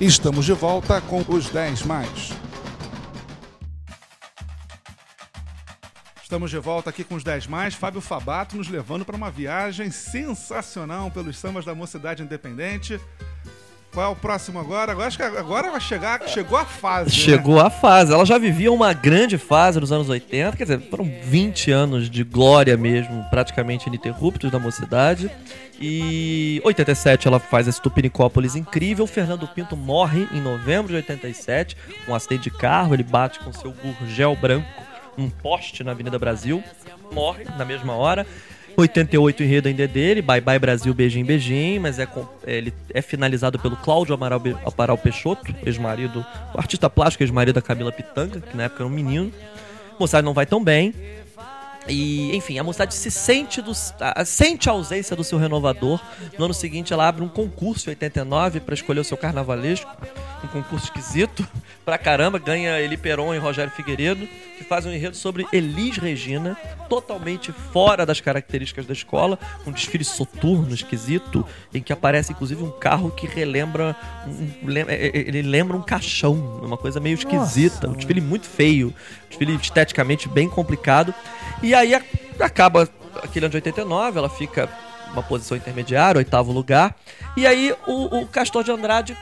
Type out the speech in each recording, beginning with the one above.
Estamos de volta com os 10 mais. Estamos de volta aqui com os 10 mais. Fábio Fabato nos levando para uma viagem sensacional pelos sambas da Mocidade Independente. Qual é o próximo agora? Agora acho que agora vai chegar, chegou a fase. né? Chegou a fase. Ela já vivia uma grande fase nos anos 80, quer dizer, foram 20 anos de glória mesmo, praticamente ininterruptos da mocidade. E 87 ela faz esse Tupinicópolis incrível. Fernando Pinto morre em novembro de 87, um acidente de carro, ele bate com seu gurgel branco num poste na Avenida Brasil, morre na mesma hora. 88 o enredo ainda é dele, Bye Bye Brasil, beijinho, beijinho, mas é com- ele é finalizado pelo Cláudio Amaral, Amaral Peixoto, ex-marido, artista plástico, ex-marido da Camila Pitanga, que na época era um menino. Moçada não vai tão bem. E, enfim, a moçada se sente, do, a- sente a ausência do seu renovador. No ano seguinte, ela abre um concurso em 89 para escolher o seu carnavalesco. Um concurso esquisito pra caramba. Ganha Eli Peron e Rogério Figueiredo, que fazem um enredo sobre Elis Regina, totalmente fora das características da escola. Um desfile soturno, esquisito, em que aparece inclusive um carro que relembra. um- é- é- ele lembra um caixão, uma coisa meio esquisita. Um desfile muito feio, desfile esteticamente bem complicado. E aí acaba aquele ano de 89, ela fica uma posição intermediária, oitavo lugar. E aí o, o Castor de Andrade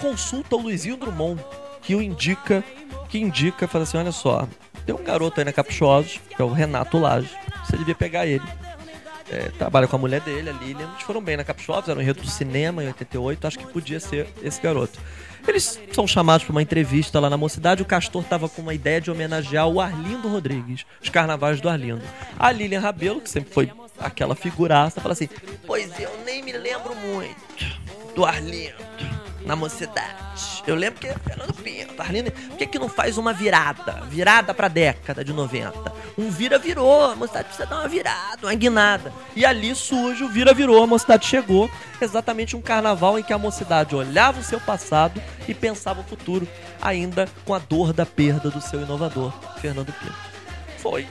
consulta o Luizinho Drummond, que o indica, que indica, fala assim, olha só, tem um garoto aí na Caprichosos, que é o Renato Lage, você devia pegar ele. É, trabalha com a mulher dele, a Lilian. Eles foram bem na Caprichosos, era um enredo do cinema em 88, acho que podia ser esse garoto. Eles são chamados para uma entrevista lá na mocidade. O Castor tava com uma ideia de homenagear o Arlindo Rodrigues, os carnavais do Arlindo. A Lilian Rabelo, que sempre foi aquela figuraça, fala assim: Pois eu nem me lembro muito do Arlindo na mocidade. Eu lembro que Fernando Pinto, Arlindo. Por que, que não faz uma virada? Virada pra década de 90. Um vira-virou, a mocidade precisa dar uma virada, uma guinada. E ali surge o vira-virou, a mocidade chegou. Exatamente um carnaval em que a mocidade olhava o seu passado e pensava o futuro, ainda com a dor da perda do seu inovador, Fernando Pinto. Foi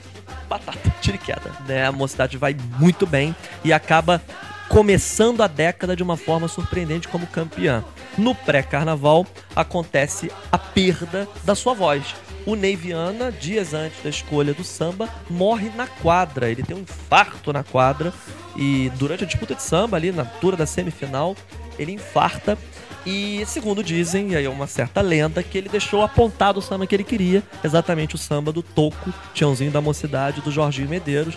batata, tira e queda. Né? A mocidade vai muito bem e acaba começando a década de uma forma surpreendente como campeã. No pré-carnaval acontece a perda da sua voz. O Ney Viana, dias antes da escolha do samba, morre na quadra. Ele tem um infarto na quadra e durante a disputa de samba ali na altura da semifinal, ele infarta e segundo dizem, e aí é uma certa lenda, que ele deixou apontado o samba que ele queria, exatamente o samba do Toco, Tiãozinho da Mocidade, do Jorginho Medeiros,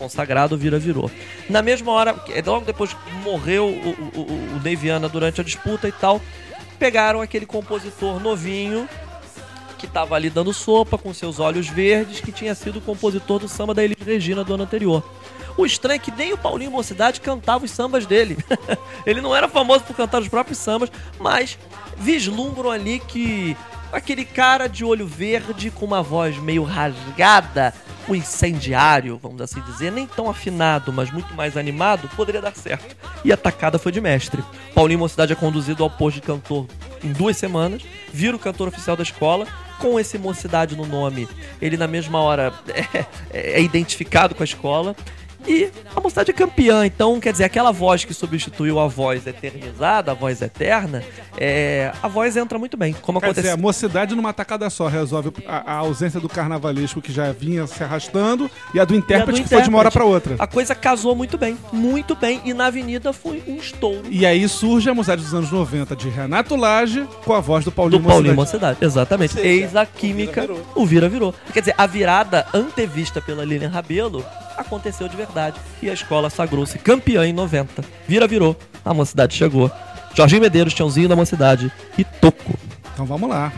consagrado vira virou. Na mesma hora, que- logo depois morreu o, o, o, durante a disputa e tal, pegaram aquele compositor novinho que estava ali dando sopa com seus olhos verdes, que tinha sido o compositor do samba da Elis Regina do ano anterior. O estranho é que nem o Paulinho Mocidade cantava os sambas dele. Ele não era famoso por cantar os próprios sambas, mas vislumbram ali que aquele cara de olho verde com uma voz meio rasgada, o incendiário, vamos assim dizer, nem tão afinado, mas muito mais animado, poderia dar certo. E a tacada foi de mestre. Paulinho Mocidade é conduzido ao posto de cantor em duas semanas, vira o cantor oficial da escola, com esse Mocidade no nome. Ele na mesma hora é, é identificado com a escola. E a mocidade é campeã, então quer dizer, aquela voz que substituiu a voz eternizada, a voz eterna, é, a voz entra muito bem. Como Quer dizer, a mocidade numa tacada só resolve a, a ausência do carnavalesco que já vinha se arrastando e a do intérprete que foi de uma hora pra outra. A coisa casou muito bem, muito bem, e na avenida foi um estouro E aí surge a mocidade dos anos 90 de Renato Lage com a voz do Paulinho do Paulinho Mocidade. Exatamente. Seja, Eis a química, o vira virou. Quer dizer, a virada antevista pela Lilian Rabelo aconteceu de verdade. E a escola sagrou-se campeã em 90. Vira virou. A mocidade chegou. Jorginho Medeiros, Tiãozinho da mocidade e Toco. Então vamos lá.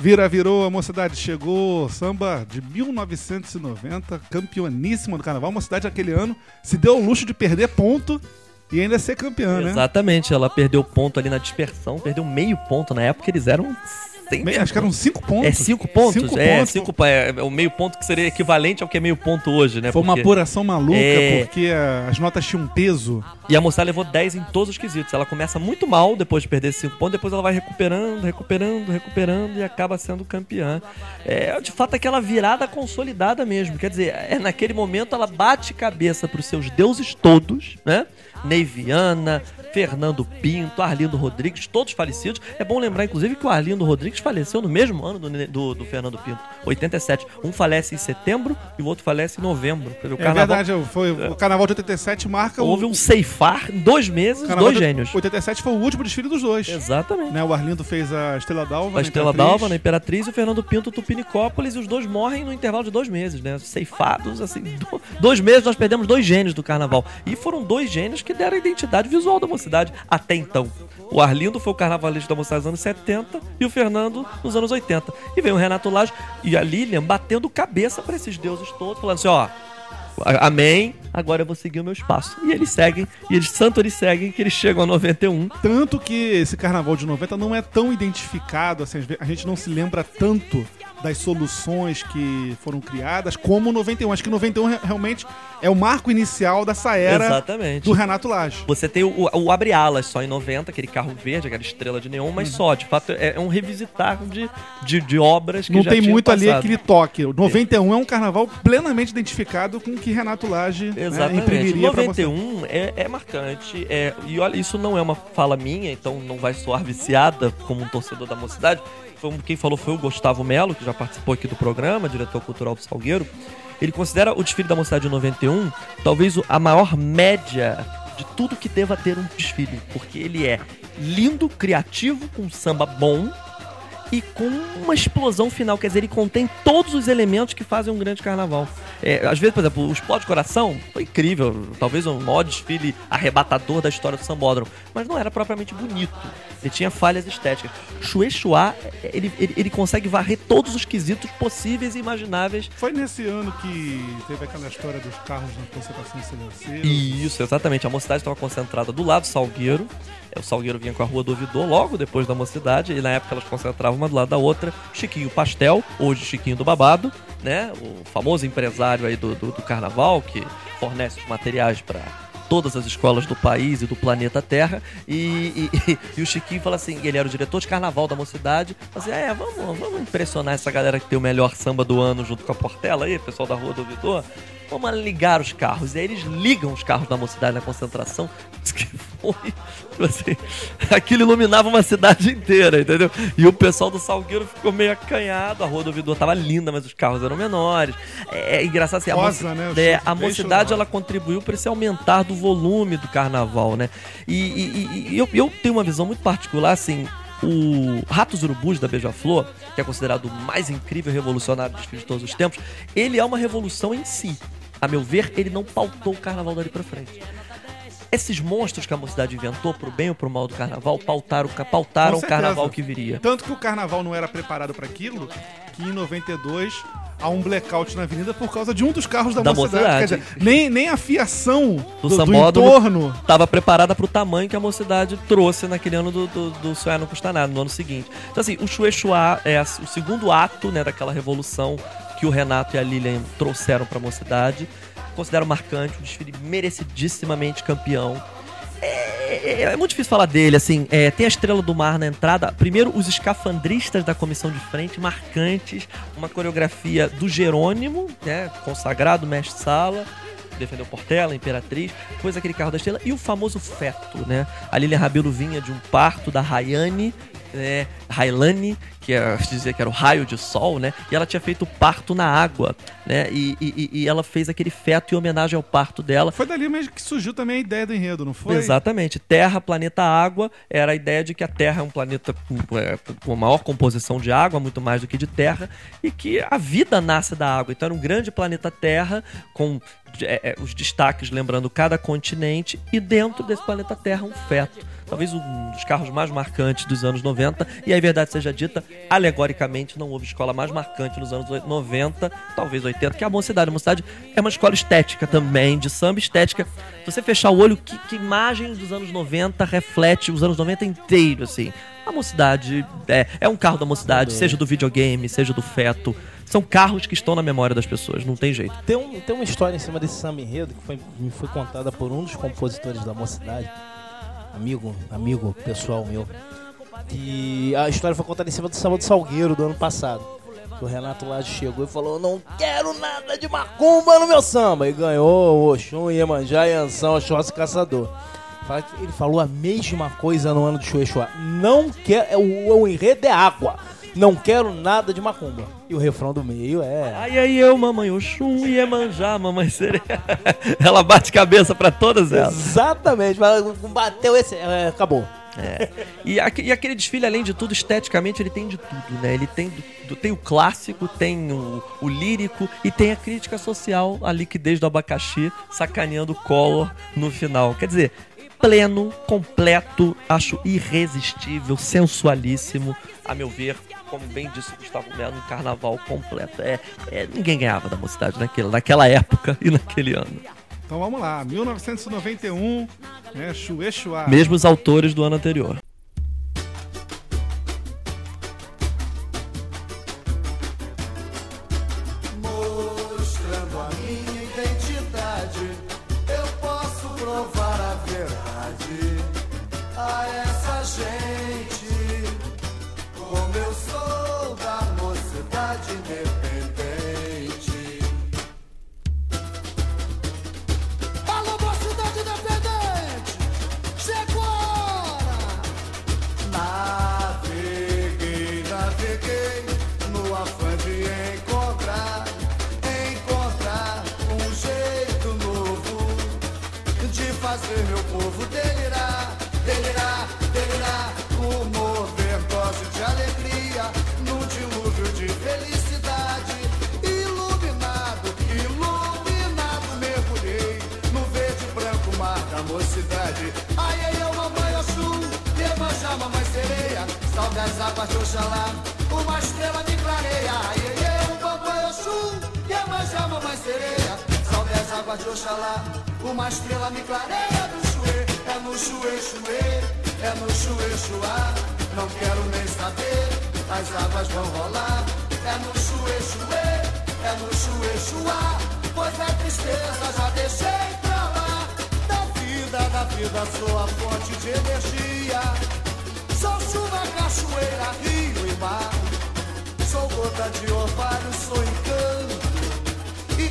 Vira, virou, a mocidade chegou, samba de 1990, campeoníssima do carnaval. A mocidade aquele ano se deu o luxo de perder ponto e ainda ser campeã, né? Exatamente, ela perdeu ponto ali na dispersão, perdeu meio ponto. Na época eles eram. Sem Me- Acho que eram cinco pontos. É cinco pontos? Cinco é, pontos. cinco, é, é o meio ponto que seria equivalente ao que é meio ponto hoje, né? Foi uma Porque- apuração maluca, É. porque as notas tinham peso. E a moça levou 10 em todos os quesitos. Ela começa muito mal depois de perder 5 pontos, depois ela vai recuperando, recuperando, recuperando e acaba sendo campeã. É, de fato, aquela virada consolidada mesmo. Quer dizer, é, naquele momento ela bate cabeça pros seus deuses todos, né? Neiviana, Fernando Pinto, Arlindo Rodrigues, todos falecidos. É bom lembrar, inclusive, que o Arlindo Rodrigues faleceu no mesmo ano do, do, do Fernando Pinto, 87. Um falece em setembro e o outro falece em novembro. O É carnaval verdade, foi, o carnaval de 87 marca houve um ceifar em dois meses, dois gênios. 87 foi o último desfile dos dois. Exatamente. Né, o Arlindo fez a Estrela d'Alva. A Estrela Imperatriz. d'Alva na Imperatriz e o Fernando Pinto Tupinicópolis e os dois morrem no intervalo de dois meses, né? Ceifados, assim. do- dois meses nós perdemos dois gênios do carnaval. E foram dois gênios que deram a identidade visual da mocidade até então. O Arlindo foi o carnavalesco da mocidade nos anos 70 e o Fernando nos anos 80. E veio o Renato Lage e a Lilian batendo cabeça pra esses deuses todos, falando assim: ó, amém, agora eu vou seguir o meu espaço. E eles seguem, e eles, tanto eles seguem que eles chegam a 91. Tanto que esse carnaval de 90 não é tão identificado, assim, a gente não se lembra tanto das soluções que foram criadas como o 91. Acho que 91 re- realmente é o marco inicial dessa era Exatamente. do Renato Lage. Você tem o, o Abre Alas só em 90, aquele carro verde, aquela estrela de neon, mas só, de fato, é, é um revisitar de, de, de obras que Não já tem muito ali passado. aquele toque. O 91 é um carnaval plenamente identificado com o que Renato Lage né, Exatamente. imprimiria pra você. 91 é, é marcante. É, e olha, isso não é uma fala minha, então não vai soar viciada como um torcedor da mocidade. Foi, quem falou foi o Gustavo Melo, que já participou aqui do programa, diretor cultural do Salgueiro. Ele considera o desfile da mocidade de 91 talvez a maior média de tudo que deva ter um desfile, porque ele é lindo, criativo, com samba bom e com uma explosão final. Quer dizer, ele contém todos os elementos que fazem um grande carnaval. É, às vezes, por exemplo, o Explode Coração foi incrível. Talvez o maior desfile arrebatador da história do sambódromo. Mas não era propriamente bonito. Ele tinha falhas estéticas. Chua, ele, ele, ele consegue varrer todos os quesitos possíveis e imagináveis Foi nesse ano que teve aquela história dos carros na concentração silenciosa. Isso, exatamente. A mocidade estava concentrada do lado do Salgueiro. É, O Salgueiro vinha com a Rua do Ouvidor logo depois da mocidade. E na época elas concentravam uma do lado da outra. Chiquinho Pastel, hoje Chiquinho do Babado, né? O famoso empresário aí do, do, do carnaval que fornece os materiais para todas as escolas do país e do planeta Terra. E, e- e o Chiquinho fala assim: ele era o diretor de carnaval da mocidade. Fala assim: é, vamos, vamos impressionar essa galera que tem o melhor samba do ano junto com a Portela aí, pessoal da Rua do Ouvidor. Vamos ligar os carros. E aí eles ligam os carros da mocidade na concentração. Diz que foi. tipo assim, aquilo iluminava uma cidade inteira, entendeu? E o pessoal do Salgueiro ficou meio acanhado. A rua do ouvidor tava linda, mas os carros eram menores. É, é engraçado assim. a Rosa, moci- né? É, a mocidade ela contribuiu para esse aumentar do volume do carnaval, né? E, e- e- eu, eu tenho uma visão muito particular, assim. O Ratos Urubus da Beija-Flor, que é considerado o mais incrível e revolucionário dos filmes de todos os tempos, ele é uma revolução em si. A meu ver, ele não pautou o carnaval dali pra frente. Esses monstros que a mocidade inventou, pro bem ou pro mal do carnaval, pautaram, pautaram o carnaval que viria. Tanto que o carnaval não era preparado para aquilo, que em 92 há um blackout na avenida por causa de um dos carros da, Da mocidade. mocidade. Dizer, nem, nem a fiação do, do sambódromo. entorno Tava preparada pro tamanho que a mocidade trouxe naquele ano do, do, do Sonhar Não Custa Nada, no ano seguinte. Então, assim, o Chue Chua é o segundo ato, né, daquela revolução que o Renato e a Lilian trouxeram pra mocidade. Considero marcante, um desfile merecidissimamente campeão. É, é- é muito difícil falar dele, assim. é, tem a Estrela do Mar na entrada. Primeiro, os escafandristas da comissão de frente, marcantes. Uma coreografia do Jerônimo, né? Consagrado, mestre-sala. Defendeu Portela, Imperatriz. Depois aquele carro da estrela. E o famoso feto, né? A Lilian Rabelo vinha de um parto da Rayane. É, Railane, que é, dizia que era o raio de sol, né? E ela tinha feito parto na água, né? E, e- e ela fez aquele feto em homenagem ao parto dela. Foi dali mesmo que surgiu também a ideia do enredo, não foi? Exatamente. Terra, planeta água, era a ideia de que a Terra é um planeta com, é, com maior composição de água, muito mais do que de terra, e que a vida nasce da água. Então era um grande planeta Terra, com é, é, os destaques lembrando cada continente, e dentro desse planeta Terra um feto. Talvez um dos carros mais marcantes dos anos 90, e aí, verdade seja dita, alegoricamente não houve escola mais marcante nos anos 90, talvez 80, que é a Mocidade. A Mocidade é uma escola estética também, de samba estética. Se você fechar o olho, que, que imagem dos anos 90 reflete os anos 90 inteiro, assim. A Mocidade é, é um carro da Mocidade, seja do videogame, seja do feto. São carros que estão na memória das pessoas, não tem jeito. Tem, um- tem uma história em cima desse samba enredo que foi, me foi contada por um dos compositores da mocidade, amigo, amigo pessoal meu, que a história foi contada em cima do samba do Salgueiro do ano passado. O Renato Lage chegou e falou: Não quero nada de macumba no meu samba. E ganhou Oxum, Iemanjá, Iansão, Oxóssi Caçador. Ele falou a mesma coisa no ano do Chuechua. Não quero. é O, o enredo é água. Não quero nada de macumba. E o refrão do meio é. Ai, ai, eu, mamãe Oxum, Iemanjá, mamãe Sereia. Ela bate cabeça pra todas elas. Exatamente, mas bateu esse. é, acabou. É. E, aque- aquele desfile, além de tudo, esteticamente, ele tem de tudo, né? Ele tem, do- do- tem o clássico, tem o, o lírico e tem a crítica social, a liquidez do abacaxi, sacaneando o Collor no final. Quer dizer, pleno, completo, acho irresistível, sensualíssimo, a meu ver, como bem disse o Gustavo Melo, um carnaval completo. É, é, ninguém ganhava da mocidade naquela, naquela época e naquele ano. Então vamos lá, 1991, né, Chue Chua. Mesmo os autores do ano anterior. De Oxalá, uma estrela me clareia. Ai, eu, mamãe, Oxum, Iemanjá, mamãe sereia, salve as águas de Oxalá, uma estrela me clareia no chuê, é no chuê, chuê, é no chuê, chuá, não quero nem saber, as águas vão rolar, é no chuê, chuê, é no chuê, chuá, pois a tristeza já deixei pra lá, da vida, da vida sou a fonte de energia, chuva, cachoeira, rio e mar, sou gota de orvalho, sou encanto, e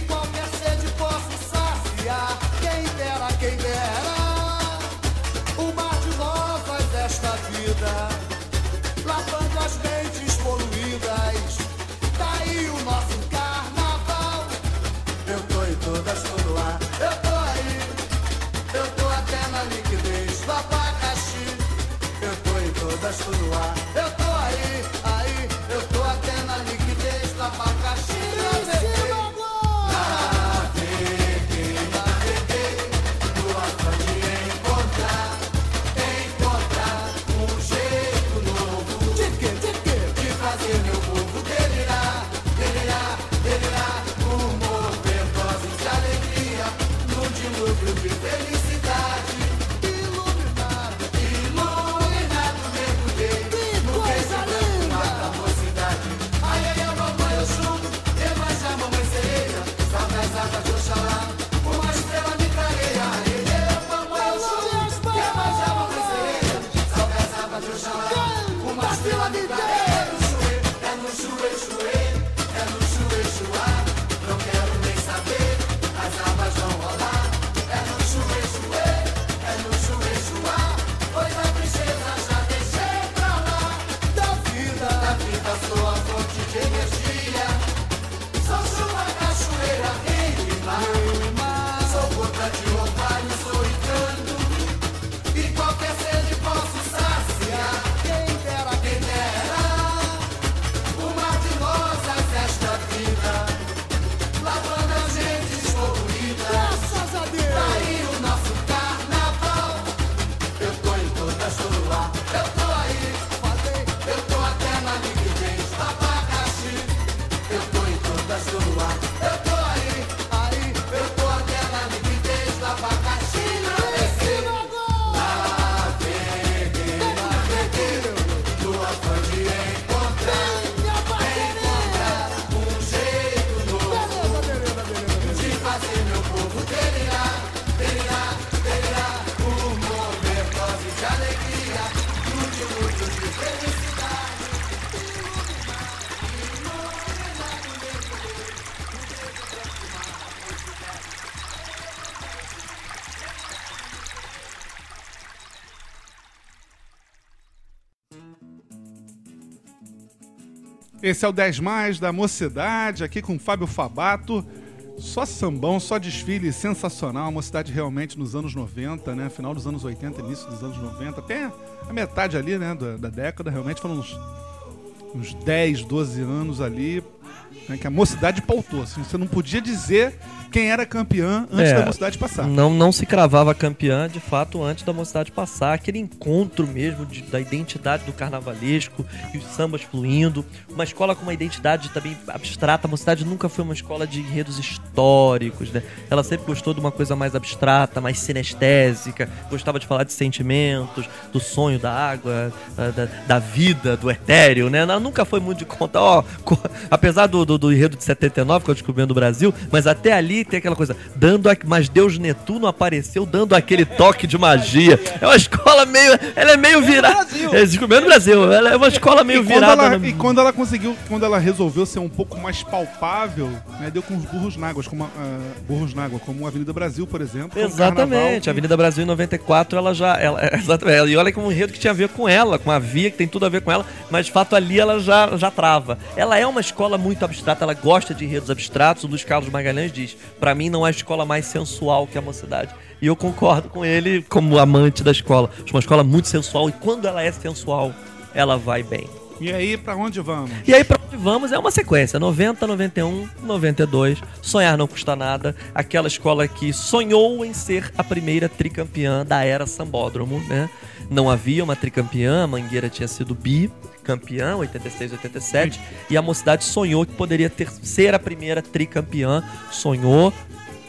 Esse é o 10 Mais da Mocidade, aqui com Fábio Fabato. Só sambão, só desfile sensacional. Uma cidade realmente nos anos 90, né? Final dos anos 80, início dos anos 90, até a metade ali, né? Da, da década, realmente foram uns, uns 10, 12 anos ali. Né, que a mocidade pautou. Assim, você não podia dizer quem era campeã antes É. da mocidade passar. Não, não se cravava campeã, de fato, antes da mocidade passar. Aquele encontro mesmo de- da identidade do carnavalesco e os sambas fluindo. Uma escola com uma identidade também abstrata. A mocidade nunca foi uma escola de enredos históricos, né? Ela sempre gostou de uma coisa mais abstrata, mais sinestésica. Gostava de falar de sentimentos, do sonho da água, da, da- da vida, do etéreo, né? Ela nunca foi muito de conta, ó, co- apesar do, do, do enredo de 79, que eu descobri no Brasil, mas até ali tem aquela coisa, dando a, mas Deus Netuno apareceu dando aquele toque de magia. É uma escola meio, ela é meio virada. Brasil. É, descobrindo no Brasil, ela é uma escola meio E virada. ela, no- e quando ela conseguiu, quando ela resolveu ser um pouco mais palpável, né, deu com os burros na água, como a, a- burros na água, como a Avenida Brasil, por exemplo. é Exatamente, que- a Avenida Brasil em 94, ela já. Ela, é, exatamente, e olha que é um enredo que tinha a ver com ela, com a via, que tem tudo a ver com ela, mas de fato ali ela já, já trava. Ela é uma escola muito abstrata, ela gosta de enredos abstratos. O Luiz Carlos Magalhães diz: pra mim não é a escola mais sensual que a mocidade. E eu concordo com ele como amante da escola. Acho uma escola muito sensual e quando ela é sensual, ela vai bem. E aí, pra onde vamos? E aí, pra onde vamos? É uma sequência: 90, 91, 92. Sonhar não custa nada. Aquela escola que sonhou em ser a primeira tricampeã da era Sambódromo, né? Não havia uma tricampeã, a Mangueira tinha sido bi campeã, 86, 87, e a mocidade sonhou que poderia ter ser a primeira tricampeã, sonhou,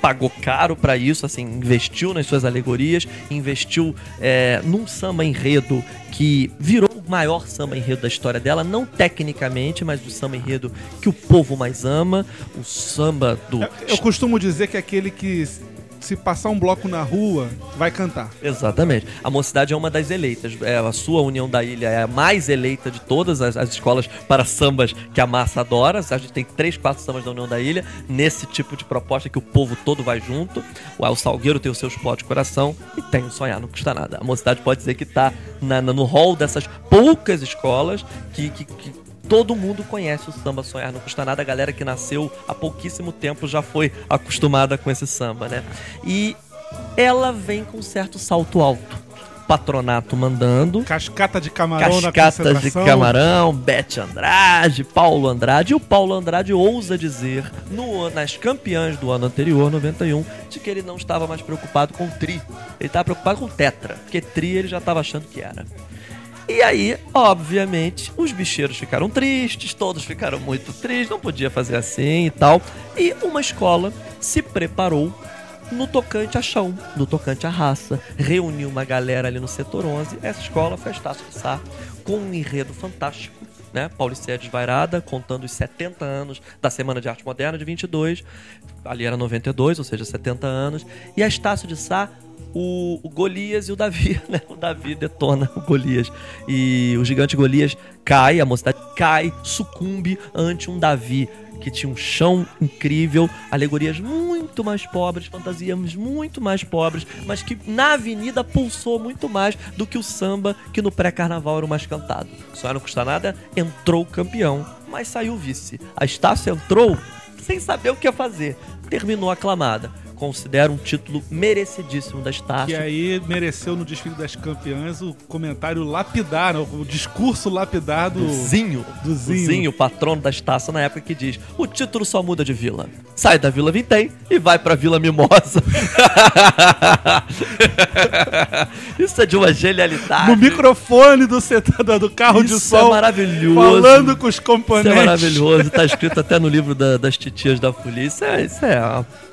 pagou caro pra isso, assim, investiu nas suas alegorias, investiu é, num samba enredo que virou o maior samba enredo da história dela, não tecnicamente, mas do samba enredo que o povo mais ama, o samba do. Eu costumo dizer que é aquele que, se passar um bloco na rua, vai cantar. Exatamente. A Mocidade é uma das eleitas. É, a sua União da Ilha é a mais eleita de todas as, as escolas para sambas que a massa adora. A gente tem três, quatro sambas da União da Ilha nesse tipo de proposta que o povo todo vai junto. O, o Salgueiro tem o seu spot de coração e tem o Sonhar Não Custa Nada. A Mocidade pode dizer que está no hall dessas poucas escolas que- que- que Todo mundo conhece o samba Sonhar Não Custa Nada. A galera que nasceu há pouquíssimo tempo já foi acostumada com esse samba, né? E ela vem com um certo salto alto. Patronato mandando. Cascata de camarão na Cascatas de. Camarão, Bete Andrade, Paulo Andrade. E o Paulo Andrade ousa dizer, no, nas campeãs do ano anterior, 91, de que ele não estava mais preocupado com o tri. Ele estava preocupado com o tetra, porque tri ele já estava achando que era. E aí, obviamente, os bicheiros ficaram tristes, todos ficaram muito tristes, não podia fazer assim e tal. E uma escola se preparou no tocante a chão, no tocante à raça. Reuniu uma galera ali no setor 11. Essa escola foi a Estácio Sá, com um enredo fantástico. Né? Paulicéia Desvairada, contando os 70 anos da Semana de Arte Moderna de 22. Ali era 92, ou seja, 70 anos. E a Estácio de Sá o, o Golias e o Davi, né? O Davi detona o Golias. E o gigante Golias cai, a mocidade cai, sucumbe ante um Davi que tinha um chão incrível, alegorias muito mais pobres, fantasias muito mais pobres, mas que na avenida pulsou muito mais do que o samba que no pré-carnaval era o mais cantado. Só não custa nada, entrou campeão, mas saiu vice. A Estácio entrou sem saber o que ia fazer. Terminou aclamada. Considero um título merecidíssimo da Estácio. Que aí mereceu no desfile das campeãs o comentário lapidar, o discurso lapidar do. do Zinho, do Zinho. o patrono da Estácio na época que diz: o título só muda de vila. Sai da Vila Vintém e vai pra Vila Mimosa. Isso é de uma genialidade. No microfone do, setor, do carro de Isso é maravilhoso. Falando com os Isso componentes. é maravilhoso. Tá escrito até no livro da- das titias da folia. Isso é, isso é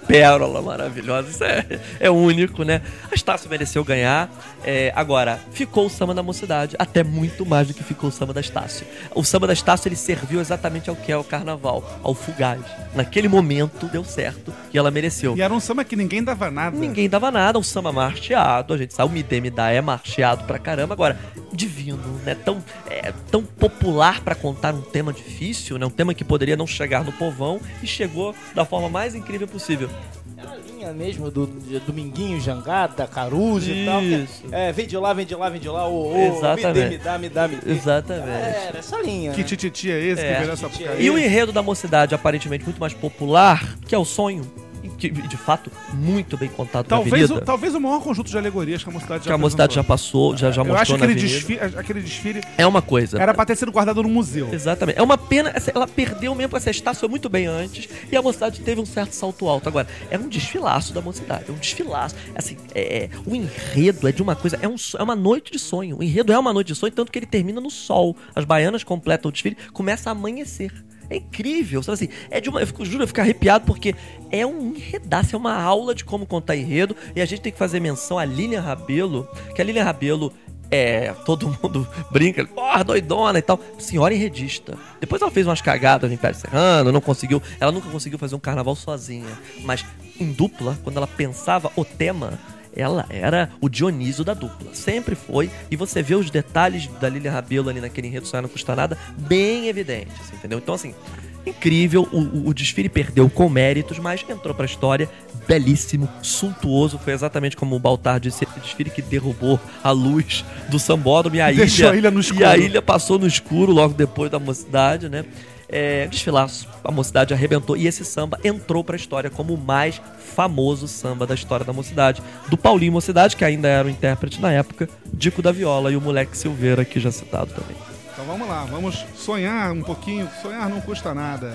pérola maravilhosa. Isso é, é único, né? A Estácio mereceu ganhar. É, agora, ficou o samba da mocidade. Até muito mais do que ficou o samba da Estácio. O samba da Estácio ele serviu exatamente ao que é o carnaval, ao fugaz. Naquele momento deu certo e ela mereceu. E era um samba que ninguém dava nada. Ninguém dava nada, um samba marcheado, a gente sabe, o Me Dê Me Dá é marcheado pra caramba, agora, divino, né, tão, é, tão popular pra contar um tema difícil, né, um tema que poderia não chegar no povão, e chegou da forma mais incrível possível. É a linha mesmo do de Dominguinho, Jangada, Caruso e tal. que é- Isso. É, vem de lá, vem de lá, vem de lá. Ô, ô, Exatamente. Me dê, me dá, me dá, me dê. Exatamente. Era essa linha. Que né? tititi é esse É. que virou essa Tititi é porcaria? E o enredo da mocidade, aparentemente muito mais popular, que é o sonho, que de fato muito bem contado Talvez, o, talvez o maior conjunto de alegorias que a mocidade já que a mocidade já passou, já, já Eu mostrou acho que na aquele desfile, aquele desfile É uma coisa. era pra ter sido guardado no museu. Exatamente. É uma pena, ela perdeu mesmo, essa Estácio foi muito bem antes e a mocidade teve um certo salto alto. Agora, é um desfilaço da mocidade, é um desfilaço. Assim, é, é- o enredo é de uma coisa, é, um, é uma noite de sonho. O enredo é uma noite de sonho, tanto que ele termina no sol. As baianas completam o desfile, começa a amanhecer. É incrível, sabe assim? É de uma, eu fico, juro, eu fico arrepiado porque é um enredaço, é uma aula de como contar enredo. E a gente tem que fazer menção a Lilian Rabelo, que a Lilian Rabelo é, todo mundo brinca, porra, doidona e tal. Senhora enredista. Depois ela fez umas cagadas no Império Serrano, não conseguiu. Ela nunca conseguiu fazer um carnaval sozinha. Mas em dupla, quando ela pensava o tema, ela era o Dionísio da dupla. Sempre foi. E você vê os detalhes da Lilian Rabelo ali naquele enredo Sonhar Não Custa Nada bem evidentes, entendeu? Então, assim, incrível. O, o- o desfile perdeu com méritos, mas entrou pra história. Belíssimo, suntuoso. Foi exatamente como o Baltar disse: esse desfile que derrubou a luz do sambódromo e a Deixou ilha. a ilha no escuro. E a ilha passou no escuro logo depois da mocidade, né? É, desfilaço, a mocidade arrebentou e esse samba entrou pra história como o mais famoso samba da história da mocidade. Do Paulinho Mocidade, que ainda era o intérprete na época, Dico da Viola e o Moleque Silveira, aqui já citado também. Então vamos lá, vamos sonhar um pouquinho. Sonhar não custa nada.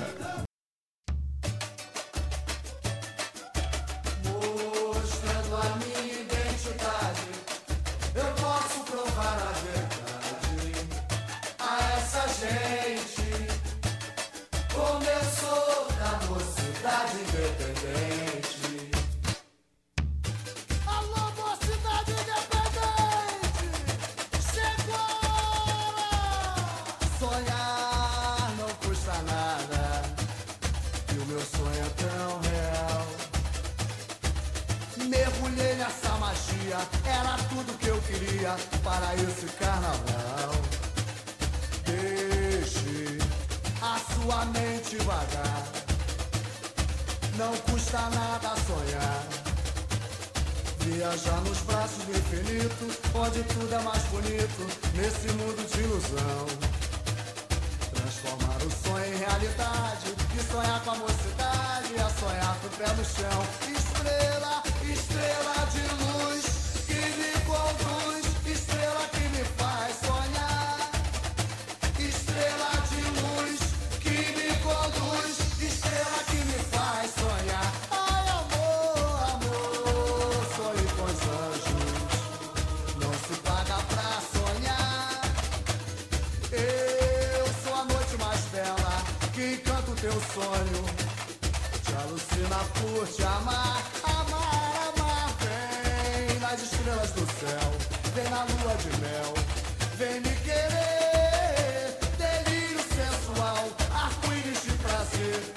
Que encanta o teu sonho. Te alucina por te amar, amar, amar. Vem nas estrelas do céu, vem na lua de mel, vem me querer. Delírio sensual, arco-íris de prazer.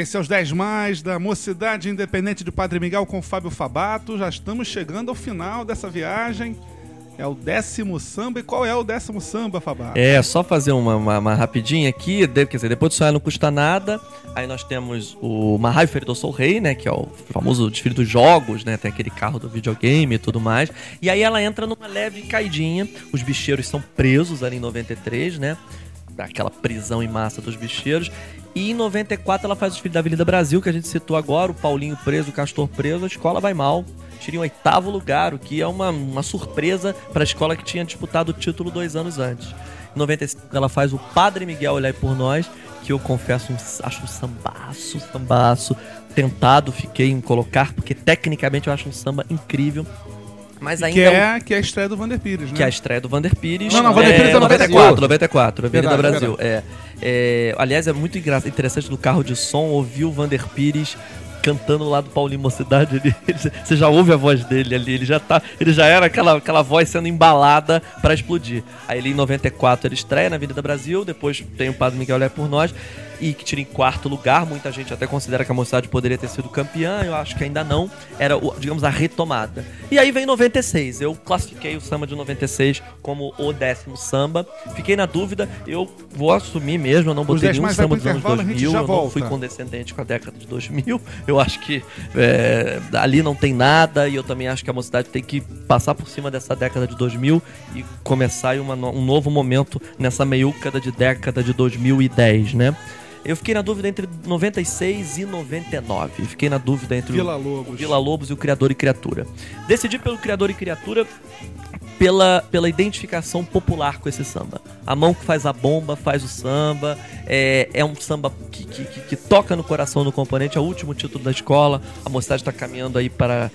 Esse é os 10 mais da Mocidade Independente de Padre Miguel com Fábio Fabato. Já estamos chegando ao final dessa viagem. É o décimo samba. E qual é o décimo samba, Fabato? É, só fazer uma, uma, uma rapidinha aqui, de- quer dizer, depois do sonhar não custa nada. Aí nós temos o Mahai Feridor Sou Rei, né, que é o famoso desfile dos jogos, né, tem aquele carro do videogame e tudo mais. E aí ela entra numa leve caidinha, os bicheiros são presos ali em 93, né, daquela prisão em massa dos bicheiros. E em 94 ela faz o desfile da Avenida Brasil, que a gente citou agora, o Paulinho preso, o Castor preso, a escola vai mal. Tira em oitavo lugar, o que é uma, uma surpresa para a escola que tinha disputado o título dois anos antes. Em 95 ela faz o Padre Miguel Olhar por Nós, que eu confesso, acho um sambaço, sambaço. Tentado fiquei em colocar, porque tecnicamente eu acho um samba incrível. Mas ainda Que é um- é, que é a estreia do Vander Pires, né? que é a estreia do Vander Pires. Não, não, Vander Pires é 94, 94, Avenida Verdade, Brasil. É, É, aliás, é muito interessante no carro de som ouvir o Vander Pires cantando lá do Paulinho Mocidade. Ele, ele- você já ouve a voz dele ali, ele já tá. Ele já era aquela, aquela voz sendo embalada pra explodir. Aí ele em 94 ele estreia na Avenida Brasil, depois tem o Padre Miguel Olhar por Nós. E que tira em quarto lugar, muita gente até considera que a mocidade poderia ter sido campeã, eu acho que ainda não. Era, digamos, a retomada. E aí vem 96. Eu classifiquei o samba de 96 como o décimo samba. Fiquei na dúvida, eu vou assumir mesmo, eu não botei nenhum samba dos anos intervalo, a gente 2000, já eu não fui condescendente com a década de 2000. Eu acho que é, ali não tem nada e eu também acho que a mocidade tem que passar por cima dessa década de 2000 e começar aí uma um novo momento nessa meiúcada de década de 2010, né? Eu fiquei na dúvida entre 96 e 99. Fiquei na dúvida entre o- Vila Lobos. o Vila Lobos e o Criador e Criatura. Decidi pelo Criador e Criatura pela, pela identificação popular com esse samba. A mão que faz a bomba faz o samba. É, é um samba que, que, que- que toca no coração do componente. É o último título da escola. A mocidade está caminhando aí para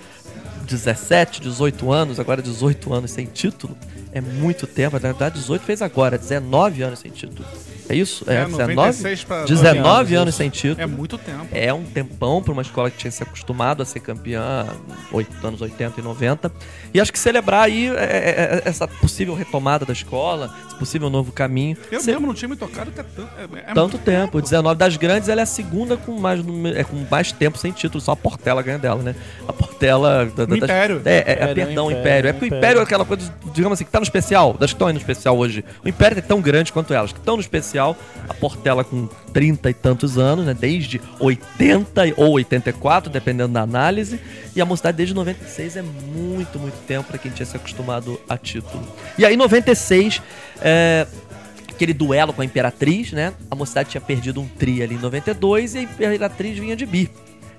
17, 18 anos. Agora 18 anos sem título. É muito tempo. Na verdade, 18 fez agora. 19 anos sem título. É isso? É, É, 19? 96 pra 19 anos, anos sem título. É muito tempo. É um tempão para uma escola que tinha se acostumado a ser campeã oito anos 80 e 90. E acho que celebrar aí é, é, é, essa possível retomada da escola, esse possível novo caminho. Eu mesmo não tinha me tocado que é tanto. É, é Tanto muito tempo. 19 das grandes, ela é a segunda com mais, número- é, com mais tempo sem título. Só a Portela ganha dela, né? A Portela. Da, da- O das- Império. É, é, é, Império, perdão, o Império, Império. É porque o Império. Império é aquela coisa, digamos assim, que tá no especial, das que estão aí no especial hoje. O Império é tão grande quanto elas, que estão no especial. A Portela com 30 e tantos anos, né? Desde 80 ou 84, dependendo da análise. E a Mocidade desde 96 é muito, muito tempo pra quem tinha se acostumado a título. E aí, 96, é, aquele duelo com a Imperatriz, né? A Mocidade tinha perdido um tri ali em 92 e a Imperatriz vinha de bi.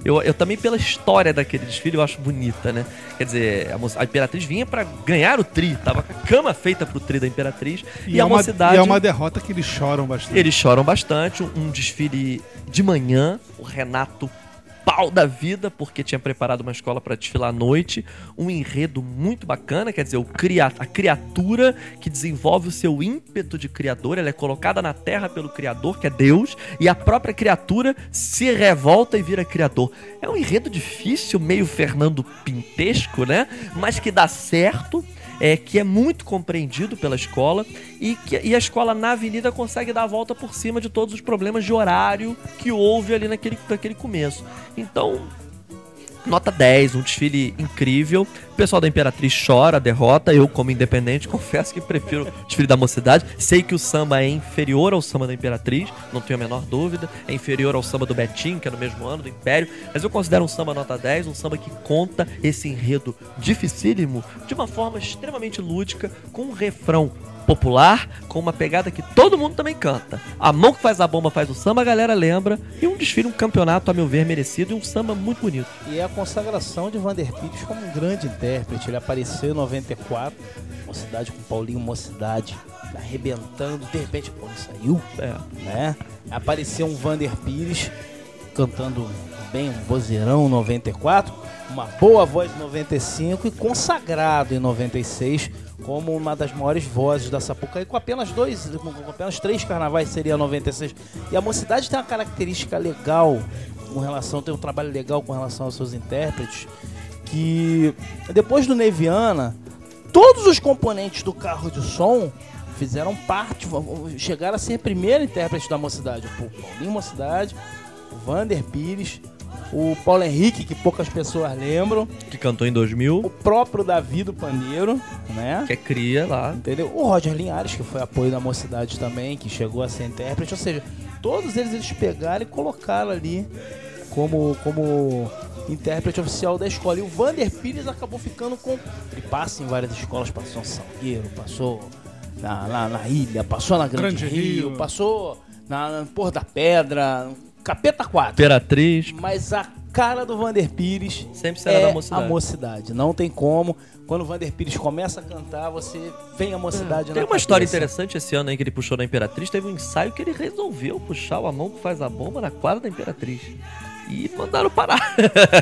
Eu, eu também, pela história daquele desfile, eu acho bonita, né? Quer dizer, a, moça- a Imperatriz vinha pra ganhar o tri, tava com a cama feita pro tri da Imperatriz. E, é a uma, Mocidade. e é uma derrota que eles choram bastante. Eles choram bastante. Um, um desfile de manhã. O Renato pau da vida, porque tinha preparado uma escola para desfilar à noite. Um enredo muito bacana, quer dizer, o cria a criatura que desenvolve o seu ímpeto de criador. Ela é colocada na terra pelo Criador, que é Deus, e a própria criatura se revolta e vira criador. É um enredo difícil, meio Fernando Pintesco, né? Mas que dá certo é, que é muito compreendido pela escola e que e a escola na avenida consegue dar a volta por cima de todos os problemas de horário que houve ali naquele, naquele começo. Então, nota 10, um desfile incrível. O pessoal da Imperatriz chora a derrota. Eu, como independente, confesso que prefiro o desfile da mocidade. Sei que o samba é inferior ao samba da Imperatriz, não tenho a menor dúvida. É inferior ao samba do Betim, que é no mesmo ano, do Império. Mas eu considero um samba nota 10, um samba que conta esse enredo dificílimo de uma forma extremamente lúdica, com um refrão popular, com uma pegada que todo mundo também canta. A mão que faz a bomba faz o samba, a galera lembra. E um desfile, um campeonato, a meu ver, merecido e um samba muito bonito. E é a consagração de Vander Pires como um grande intérprete. Ele apareceu em 94, Mocidade com Paulinho Mocidade, arrebentando. De repente, pô, ele saiu, É. né? Apareceu um Vander Pires cantando bem, um vozeirão em 94, uma boa voz em 95 e consagrado em 96 como uma das maiores vozes da Sapucaí, com apenas dois, com apenas três carnavais seria 96. E a mocidade tem uma característica legal com relação, tem um trabalho legal com relação aos seus intérpretes, que depois do Neviana, todos os componentes do carro de som fizeram parte, chegaram a ser primeiro intérprete da mocidade. O Paulinho Mocidade, o Vander Pires, o Paulo Henrique, que poucas pessoas lembram, Que cantou em 2000, o próprio Davi do Pandeiro, né? que é cria lá. Entendeu? O Roger Linhares, que foi apoio da mocidade também, que chegou a ser intérprete. Ou seja, todos eles eles pegaram e colocaram ali como, como intérprete oficial da escola. E o Vander Pires acabou ficando com. Ele passa em várias escolas, passou em Salgueiro, passou na, na, na ilha, passou na Grande, Grande Rio, Rio. passou na, na Porra da Pedra, Capeta 4. Imperatriz. Mas a cara do Vander Pires Sempre será é da mocidade. a mocidade. Não tem como. Quando o Vander Pires começa a cantar, você vem a mocidade na Tem uma história cabeça. interessante esse ano aí que ele puxou na Imperatriz. Teve um ensaio que ele resolveu puxar o anão que faz a bomba na quadra da Imperatriz. E mandaram parar.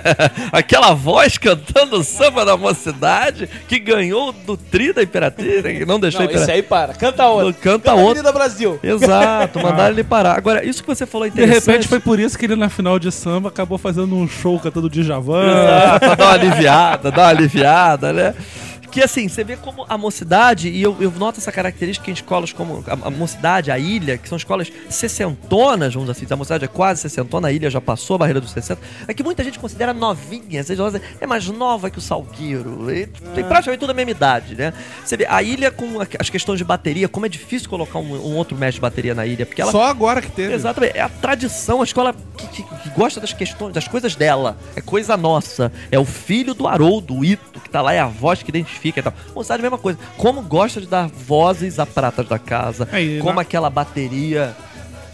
Aquela voz cantando o samba da mocidade que ganhou do tri da Imperatriz, que não deixou a Não, esse aí para. Canta outro. Canta outro. Avenida Brasil. Exato, mandaram ele parar. Agora, isso que você falou é De interessante. repente foi por isso que ele na final de samba acabou fazendo um show cantando Djavan. Exato, pra dar uma aliviada, dar uma aliviada, né? Que assim, você vê como a mocidade, e eu, eu noto essa característica em escolas como a, a mocidade, a ilha, que são escolas sessentonas, vamos assim, a mocidade é quase sessentona, a ilha já passou a barreira dos 60, é que muita gente considera novinha, seja, é mais nova que o Salgueiro, e tem praticamente toda a mesma idade, né? Você vê, a ilha com as questões de bateria, como é difícil colocar um, um outro mestre de bateria na ilha, porque ela Só agora que teve. Exatamente. É a tradição, a escola que, que- que gosta das questões, das coisas dela. É coisa nossa. É o filho do Haroldo, o Ito, que tá lá, é a voz que identifica e tal. Moçada, a mesma coisa. Como gosta de dar vozes a pratas da casa. É, como na- aquela bateria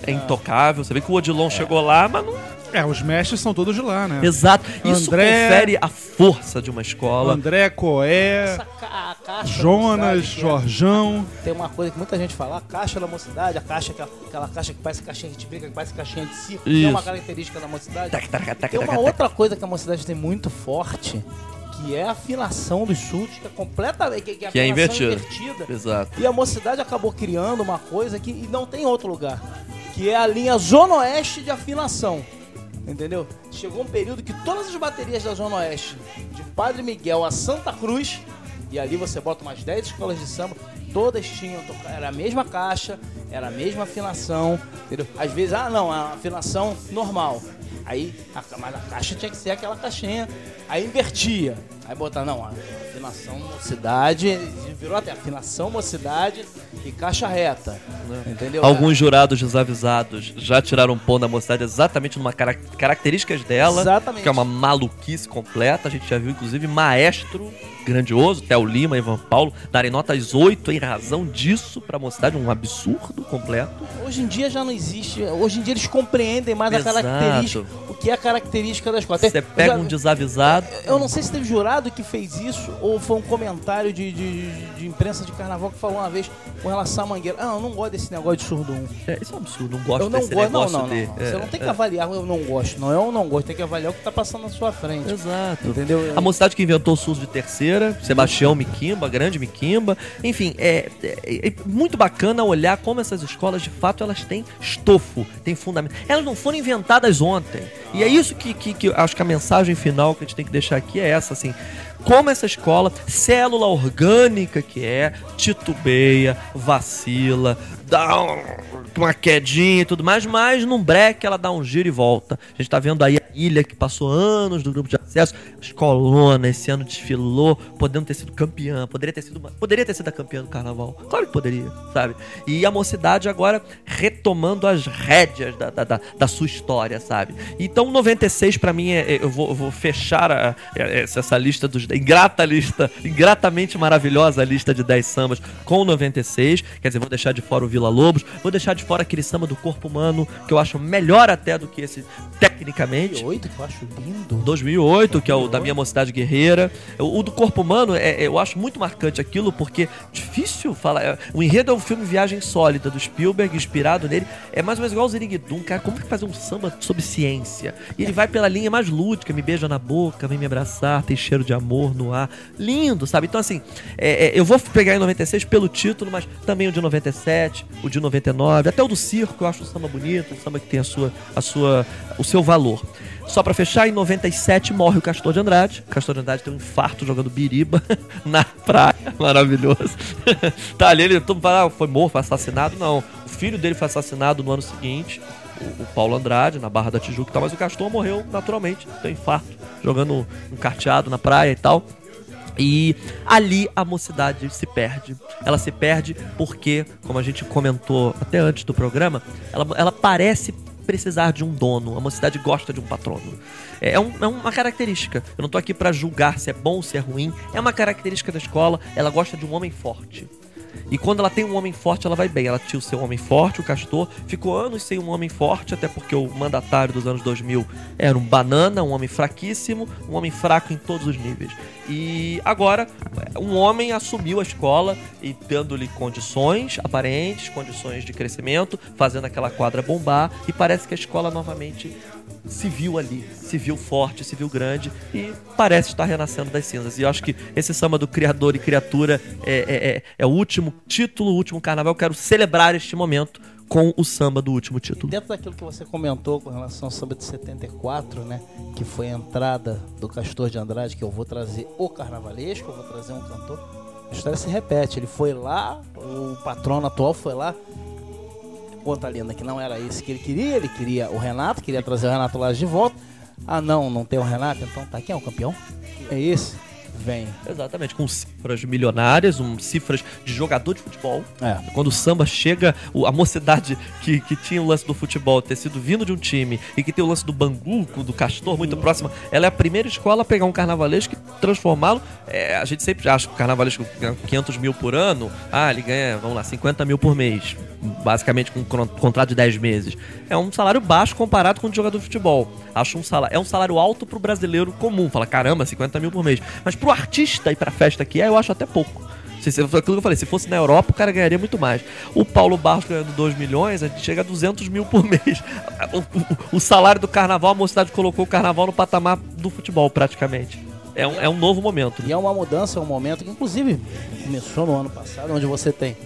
é intocável. Você vê que o Odilon chegou lá, mas não. É, os mestres são todos de lá, né? Exato. Isso André- confere a força de uma escola. André, Coé, Essa ca- a caixa da Jonas, mocidade, que é- Jorjão. Tem uma coisa que muita gente fala, a caixa da mocidade, a caixa, aquela, aquela caixa que parece caixinha que te brinca, que parece caixinha de circo, que é uma Isso. característica da mocidade. Tac, tac, tac, Tem tac, uma tac, outra coisa que a mocidade tem muito forte, que é a afinação dos chutes, que é completamente que, que é Que é invertida. invertida. Exato. E a mocidade acabou criando uma coisa que não tem em outro lugar, que é a linha Zona Oeste de afinação. Entendeu? Chegou um período que todas as baterias da Zona Oeste, de Padre Miguel a Santa Cruz, e ali você bota umas 10 escolas de samba, todas tinham, era a mesma caixa, era a mesma afinação, entendeu? Às vezes, ah não, a afinação normal. Aí, a, mas a caixa tinha que ser aquela caixinha. Aí invertia. Aí botar, não, afinação mocidade, virou até afinação mocidade e caixa reta. Entendeu? Alguns jurados desavisados já tiraram pão da mocidade exatamente numa cara- características dela. Exatamente. Que é uma maluquice completa. A gente já viu, inclusive, maestro grandioso, Theo Lima, Ivan Paulo, darem notas 8 em razão disso pra mocidade. Um absurdo completo. Hoje em dia já não existe. Hoje em dia eles compreendem mais Exato. a característica. Que é a característica da escola. Você pega já- um desavisado. Eu não sei se teve jurado que fez isso ou foi um comentário de, de, de imprensa de carnaval que falou uma vez com relação à mangueira. Ah, eu não gosto desse negócio de surdo 1. É, isso é um absurdo, não gosto Eu não desse gosto, não, negócio não, não. de. Você é, não tem que é. avaliar, eu não gosto. Não, eu não gosto, tem que avaliar o que tá passando na sua frente. Exato. Entendeu? A mocidade que inventou o surdo de terceira, Sebastião Miquimba, grande Miquimba. Enfim, é, é- é muito bacana olhar como essas escolas, de fato, elas têm estofo, têm fundamento. Elas não foram inventadas ontem. E é isso que, que, que acho que a mensagem final que a gente tem que deixar aqui é essa, assim. Como essa escola, célula orgânica que é, titubeia, vacila, dá um- uma quedinha e tudo mais, mas num breque ela dá um giro e volta. A gente tá vendo aí ilha que passou anos do grupo de acesso, escolona esse ano desfilou, podendo ter sido campeã, poderia ter sido uma, poderia ter sido a campeã do carnaval. Claro que poderia, sabe? E a mocidade agora retomando as rédeas da, da, da, da sua história, sabe? Então 96 pra mim é, é- eu, vou, eu vou fechar a- é- essa, essa lista dos ingrata lista, ingratamente maravilhosa lista de 10 sambas com 96, quer dizer, vou deixar de fora o Vila Lobos, vou deixar de fora aquele samba do corpo humano que eu acho melhor até do que esse tecnicamente. 2008, que eu acho lindo. 2008, que é o da minha mocidade guerreira. O, do corpo humano, é, é- eu acho muito marcante aquilo, porque difícil falar. é, O enredo é um filme Viagem Sólida, do Spielberg, inspirado nele. É mais ou menos igual o Ziriguidum, cara. Como que fazer um samba sobre ciência? E ele vai pela linha mais lúdica, me beija na boca, vem me abraçar, tem cheiro de amor no ar. Lindo, sabe? Então, assim, é, é, eu vou pegar em 96 pelo título, mas também o de 97, o de 99, até o do circo, eu acho um samba bonito, um samba que tem a sua, a sua, o seu valor. Só pra fechar, em 97 morre o Castor de Andrade. O Castor de Andrade tem um infarto jogando biriba na praia. Maravilhoso. tá ali, ele todo fala, ah, foi morto, foi assassinado. Não. O filho dele foi assassinado no ano seguinte. o, o Paulo Andrade na Barra da Tijuca e tal, mas o Castor morreu naturalmente, tem infarto, jogando um carteado na praia e tal. E ali a mocidade se perde. Ela se perde porque, como a gente comentou até antes do programa, ela, ela parece precisar de um dono. A mocidade gosta de um patrono. É, um- é uma característica. Eu não tô aqui pra julgar se é bom ou se é ruim. É uma característica da escola. Ela gosta de um homem forte. E quando ela tem um homem forte, ela vai bem. Ela tinha o seu homem forte, o Castor. Ficou anos sem um homem forte, até porque o mandatário dos anos 2000 era um banana, um homem fraquíssimo, um homem fraco em todos os níveis. E agora, um homem assumiu a escola e dando-lhe condições aparentes, condições de crescimento, fazendo aquela quadra bombar. E parece que a escola novamente se viu ali, se viu forte, se viu grande e parece estar renascendo das cinzas. E eu acho que esse samba do Criador e Criatura é, é, é- é o último título, o último carnaval. Eu quero celebrar este momento com o samba do último título. Dentro daquilo que você comentou com relação ao samba de 74, né? Que foi a entrada do Castor de Andrade, que eu vou trazer o carnavalesco, eu vou trazer um cantor. A história se repete. Ele foi lá, o patrono atual foi lá. Conta a lenda que não era esse que ele queria, ele queria o Renato, queria trazer o Renato lá de volta. Ah não, não tem o Renato, então tá, quem é o campeão? É esse? Vem. Exatamente, com cifras milionárias, um, cifras de jogador de futebol. É. Quando o samba chega, a mocidade que, que tinha o lance do futebol ter sido vindo de um time e que tem o lance do Bangu, do Castor, muito próxima, ela é a primeira escola a pegar um carnavalesco e transformá-lo. é, a gente sempre acha que o carnavalesco ganha 500 mil por ano, ah, ele ganha, vamos lá, 50 mil por mês, basicamente com um contrato de 10 meses. É um salário baixo comparado com o de jogador de futebol. Acho um salário, é um salário alto pro brasileiro comum. Fala, caramba, 50 mil por mês. Mas pro artista e pra festa que é, eu acho até pouco. Se, se, aquilo que eu falei, se fosse na Europa, o cara ganharia muito mais. O Paulo Barros ganhando 2 milhões, a gente chega a 200 mil por mês. O, o- o salário do carnaval, a mocidade colocou o carnaval no patamar do futebol, praticamente. É um, é um novo momento. E é uma mudança, é um momento que inclusive começou no ano passado, onde você tem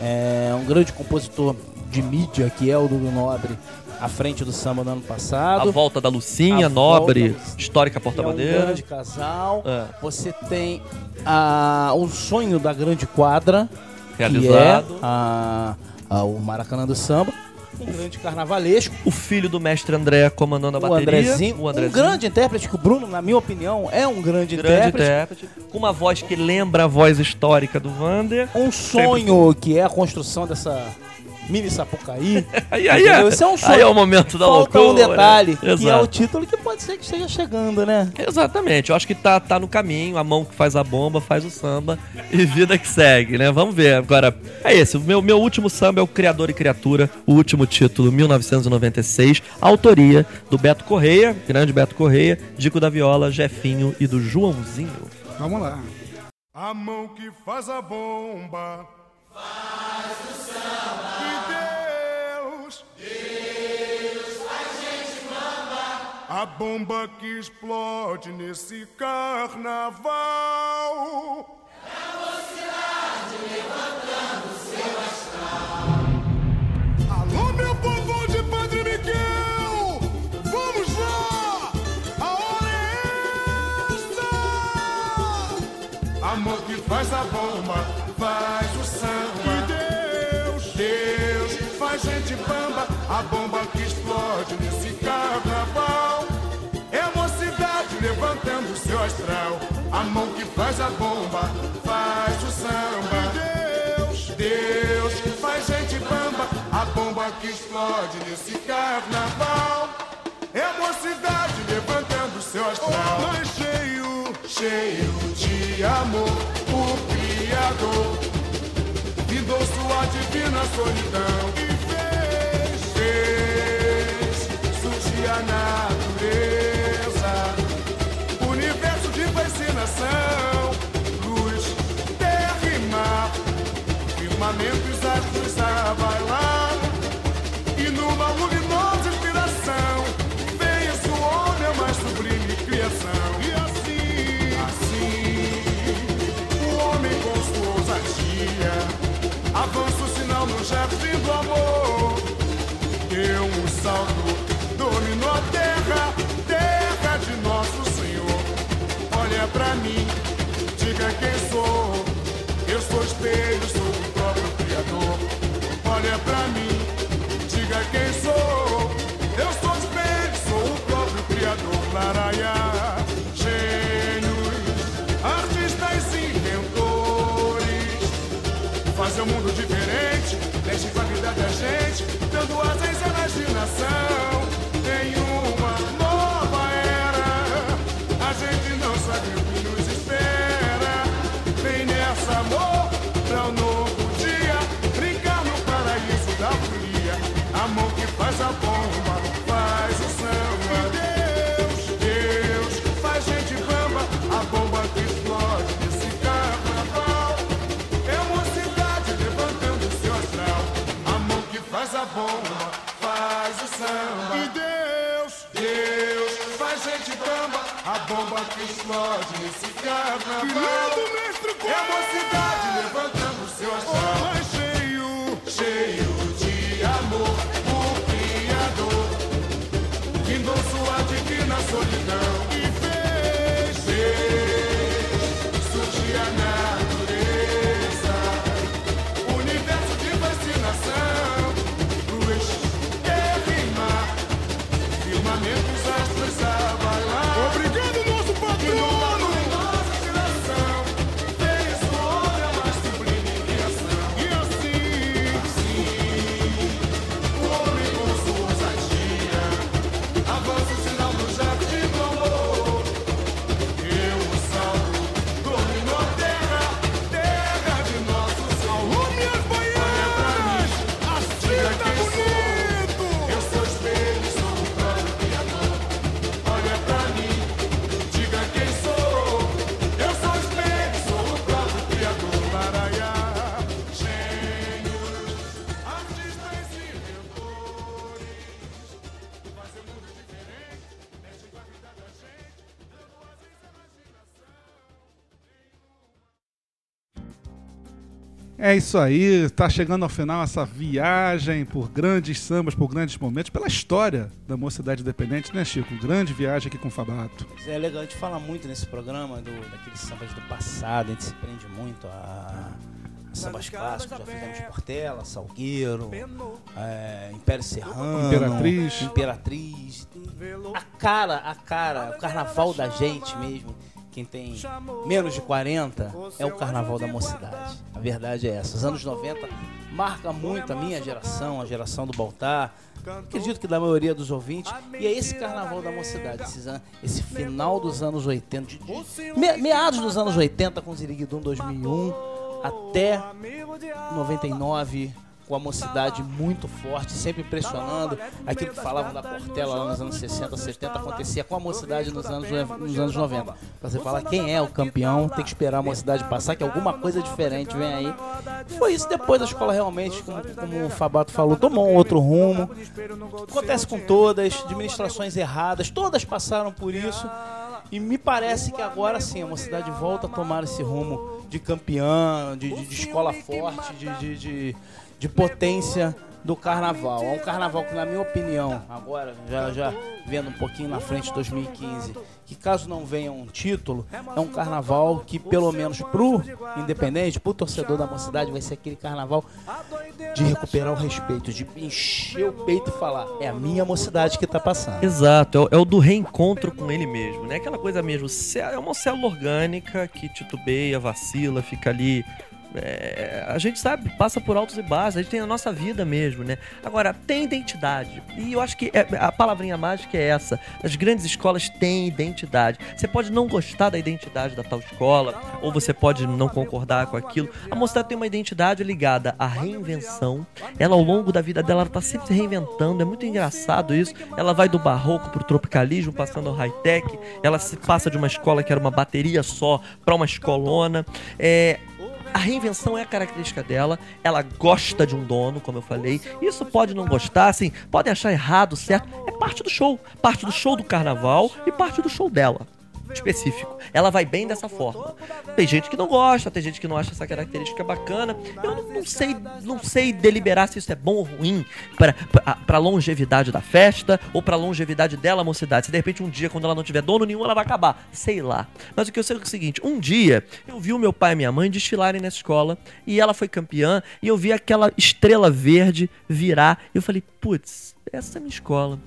é, um grande compositor de mídia, que é o Dudu Nobre, à frente do samba no ano A passado. volta da Lucinha, A nobre, volta histórica que é um porta-bandeira. grande casal. É. Você tem a, o sonho da grande quadra, Realizado. que é a, a- o Maracanã do Samba. Um grande carnavalesco. O filho do mestre André comandando a O bateria. Andrezinho, o Andrezinho. um grande intérprete, que o Bruno, na minha opinião, é um grande, grande intérprete. intérprete, com uma voz que lembra a voz histórica do Vander. Um sonho que é a construção dessa mini Sapucaí. Aí, aí, é? Esse é um sonho. aí é o momento da Falta loucura. um detalhe, que é o Exato. título que pode ser que esteja chegando, né? Exatamente, eu acho que tá, tá no caminho, a mão que faz a bomba faz o samba e vida que segue, né? Vamos ver. Agora, é esse, o meu, meu último samba é o Criador e Criatura, o último título, 1996, autoria do Beto Correia, grande Beto Correia, Dico da Viola, Jefinho e do Joãozinho. Vamos lá. A mão que faz a bomba. Faz o samba. A bomba que explode nesse carnaval. Alô, meu povo de Padre Miguel! Vamos lá! A hora é essa! A mão que faz a bomba, faz a bomba, faz o samba. Deus, Deus, faz gente bamba. A bomba que explode nesse carnaval. É a mocidade levantando seu astral. Mas cheio, cheio de amor, o Criador findou sua divina solidão e fez, fez surgir a a bailar. E numa luminosa inspiração Fez o homem a mais sublime criação. E assim, assim O homem com sua ousadia Avança o sinal no jardim do amor. Deu um salto, dominou a terra Terra de nosso Senhor. Olha pra mim, diga quem sou quem sou. Eu sou os pés, sou o próprio criador Laraiá. Gênios, artistas e inventores. Fazer um mundo diferente, mexe com a vida da gente, dando asas à imaginação. Que explode nesse carnaval. É uma cidade É isso aí, tá chegando ao final essa viagem por grandes sambas, por grandes momentos, pela história da Mocidade Independente, né, Chico? Grande viagem aqui com o Fabato. Mas É legal, a gente fala muito nesse programa do, daqueles sambas do passado, a gente se prende muito a, a sambas clássicos, já fizemos Portela, Salgueiro, é, Império Serrano, Imperatriz. Imperatriz. A cara, a cara, o carnaval da gente mesmo, quem tem menos de 40, é o carnaval da mocidade. A verdade é essa. Os anos 90 marca muito a minha geração, a geração do Baltar, acredito que da maioria dos ouvintes, e é esse carnaval da mocidade, esse final dos anos 80, de- de- me- meados dos anos 80 com Ziriguidum 2001 até 99 com a mocidade muito forte, sempre impressionando. Aquilo que falavam da Portela lá nos anos 60, 70 acontecia com a mocidade nos anos, nos anos 90. Pra você falar quem é o campeão, tem que esperar a mocidade passar, que alguma coisa diferente vem aí. Foi isso depois da escola realmente, como, como o Fabato falou, tomou um outro rumo. Acontece com todas, administrações erradas, todas passaram por isso. E me parece que agora sim a mocidade volta a tomar esse rumo de campeã, de, de- de escola forte, de, de, de, potência do carnaval. É um carnaval que, na minha opinião, agora já, já vendo um pouquinho na frente de 2015, que caso não venha um título, é um carnaval que, pelo menos pro independente, pro torcedor da mocidade, vai ser aquele carnaval de recuperar o respeito, de encher o peito e falar: é a minha mocidade que tá passando. Exato, é o, é o do reencontro com ele mesmo, né? Aquela coisa mesmo, é uma célula orgânica que titubeia, vacila, fica ali. É, a gente sabe, passa por altos e baixos, a gente tem a nossa vida mesmo, né? Agora, tem identidade. E eu acho que é- a palavrinha mágica é essa. As grandes escolas têm identidade. Você pode não gostar da identidade da tal escola, ou você pode não concordar com aquilo. A mocidade tem uma identidade ligada à reinvenção. Ela, ao longo da vida dela, ela tá sempre se reinventando. É muito engraçado isso. Ela vai do barroco pro tropicalismo, passando ao high-tech. Ela se passa de uma escola que era uma bateria só para uma escolona. É, a reinvenção é a característica dela. Ela gosta de um dono, como eu falei. Isso pode não gostar, assim, podem achar errado, certo? É parte do show. Parte do show do carnaval e parte do show dela. Específico. Ela vai bem dessa forma. Tem gente que não gosta, tem gente que não acha essa característica bacana. Eu não, não sei, não sei deliberar se isso é bom ou ruim para para longevidade da festa ou para longevidade dela, mocidade. Se de repente um dia, quando ela não tiver dono nenhum, ela vai acabar. Sei lá. Mas o que eu sei é o seguinte: um dia eu vi o meu pai e minha mãe desfilarem nessa escola e ela foi campeã e eu vi aquela estrela verde virar eu falei, putz, essa é a minha escola.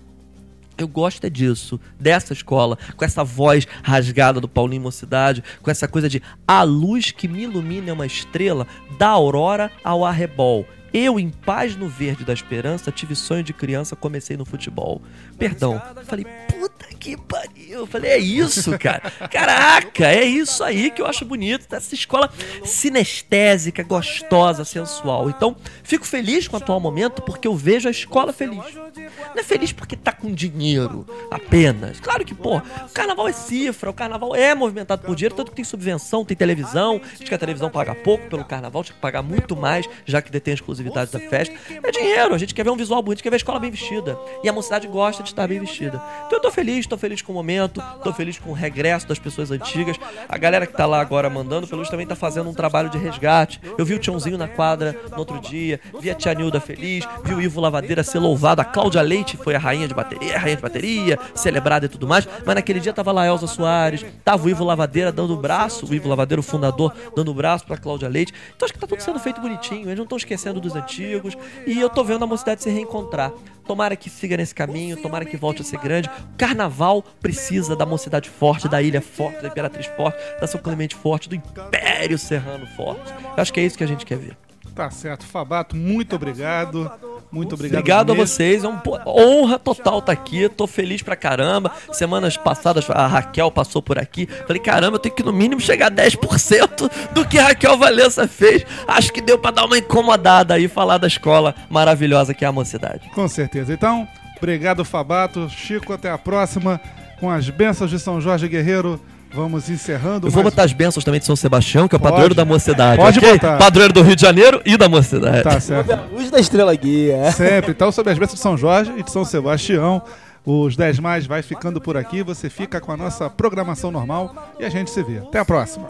Eu gosto é disso, dessa escola, com essa voz rasgada do Paulinho Mocidade, com essa coisa de a luz que me ilumina é uma estrela, da aurora ao arrebol. Eu, em paz no verde da esperança, tive sonho de criança, comecei no futebol. Perdão. Falei, puta que pariu. Falei, é isso, cara. Caraca, é isso aí que eu acho bonito. Essa escola sinestésica, gostosa, sensual. Então, fico feliz com o atual momento porque eu vejo a escola feliz. Não é feliz porque tá com dinheiro apenas. Claro que, pô, o carnaval é cifra, o carnaval é movimentado por dinheiro, tanto que tem subvenção, tem televisão. Diz que a televisão paga pouco pelo carnaval, tinha que pagar muito mais, já que detém a exclusividade da festa. É dinheiro, a gente quer ver um visual bonito, quer ver a escola bem vestida. E a mocidade gosta de estar bem vestida. Então eu tô feliz, tô feliz com o momento, tô feliz com o regresso das pessoas antigas. A galera que tá lá agora mandando, pelo menos também tá fazendo um trabalho de resgate. Eu vi o Tiãozinho na quadra no outro dia, vi a Tia Nilda feliz, vi o Ivo Lavadeira ser louvado, a Cláudia Leite foi a rainha de bateria, a rainha de bateria, celebrada e tudo mais, mas naquele dia tava lá a Elza Soares, tava o Ivo Lavadeira dando o braço, o Ivo Lavadeira, o fundador, dando o braço pra Cláudia Leite. Então acho que tá tudo sendo feito bonitinho, eles não estão esquecendo antigos, e eu tô vendo a mocidade se reencontrar. Tomara que siga nesse caminho, tomara que volte a ser grande. O carnaval precisa da mocidade forte, da ilha forte, da Imperatriz forte, da São Clemente forte, do Império Serrano forte. Eu acho que é isso que a gente quer ver. Tá certo. Fabato, muito obrigado. Muito obrigado. Obrigado a mesmo. vocês, é uma honra total estar aqui. Tô feliz pra caramba. Semanas passadas a Raquel passou por aqui. Falei, caramba, eu tenho que no mínimo chegar a 10% do que a Raquel Valença fez. Acho que deu pra dar uma incomodada aí falar da escola maravilhosa que é a mocidade. Com certeza. Então, obrigado, Fabato. Chico, até a próxima. Com as bênçãos de São Jorge Guerreiro, vamos encerrando. Eu vou botar as bênçãos também de São Sebastião, que é o Pode. padroeiro da mocidade. Pode ok? botar. Padroeiro do Rio de Janeiro e da mocidade. Tá certo. Luz da estrela guia. Sempre. Então, sobre as bênçãos de São Jorge e de São Sebastião, os 10 mais vai ficando por aqui. Você fica com a nossa programação normal e a gente se vê. Até a próxima.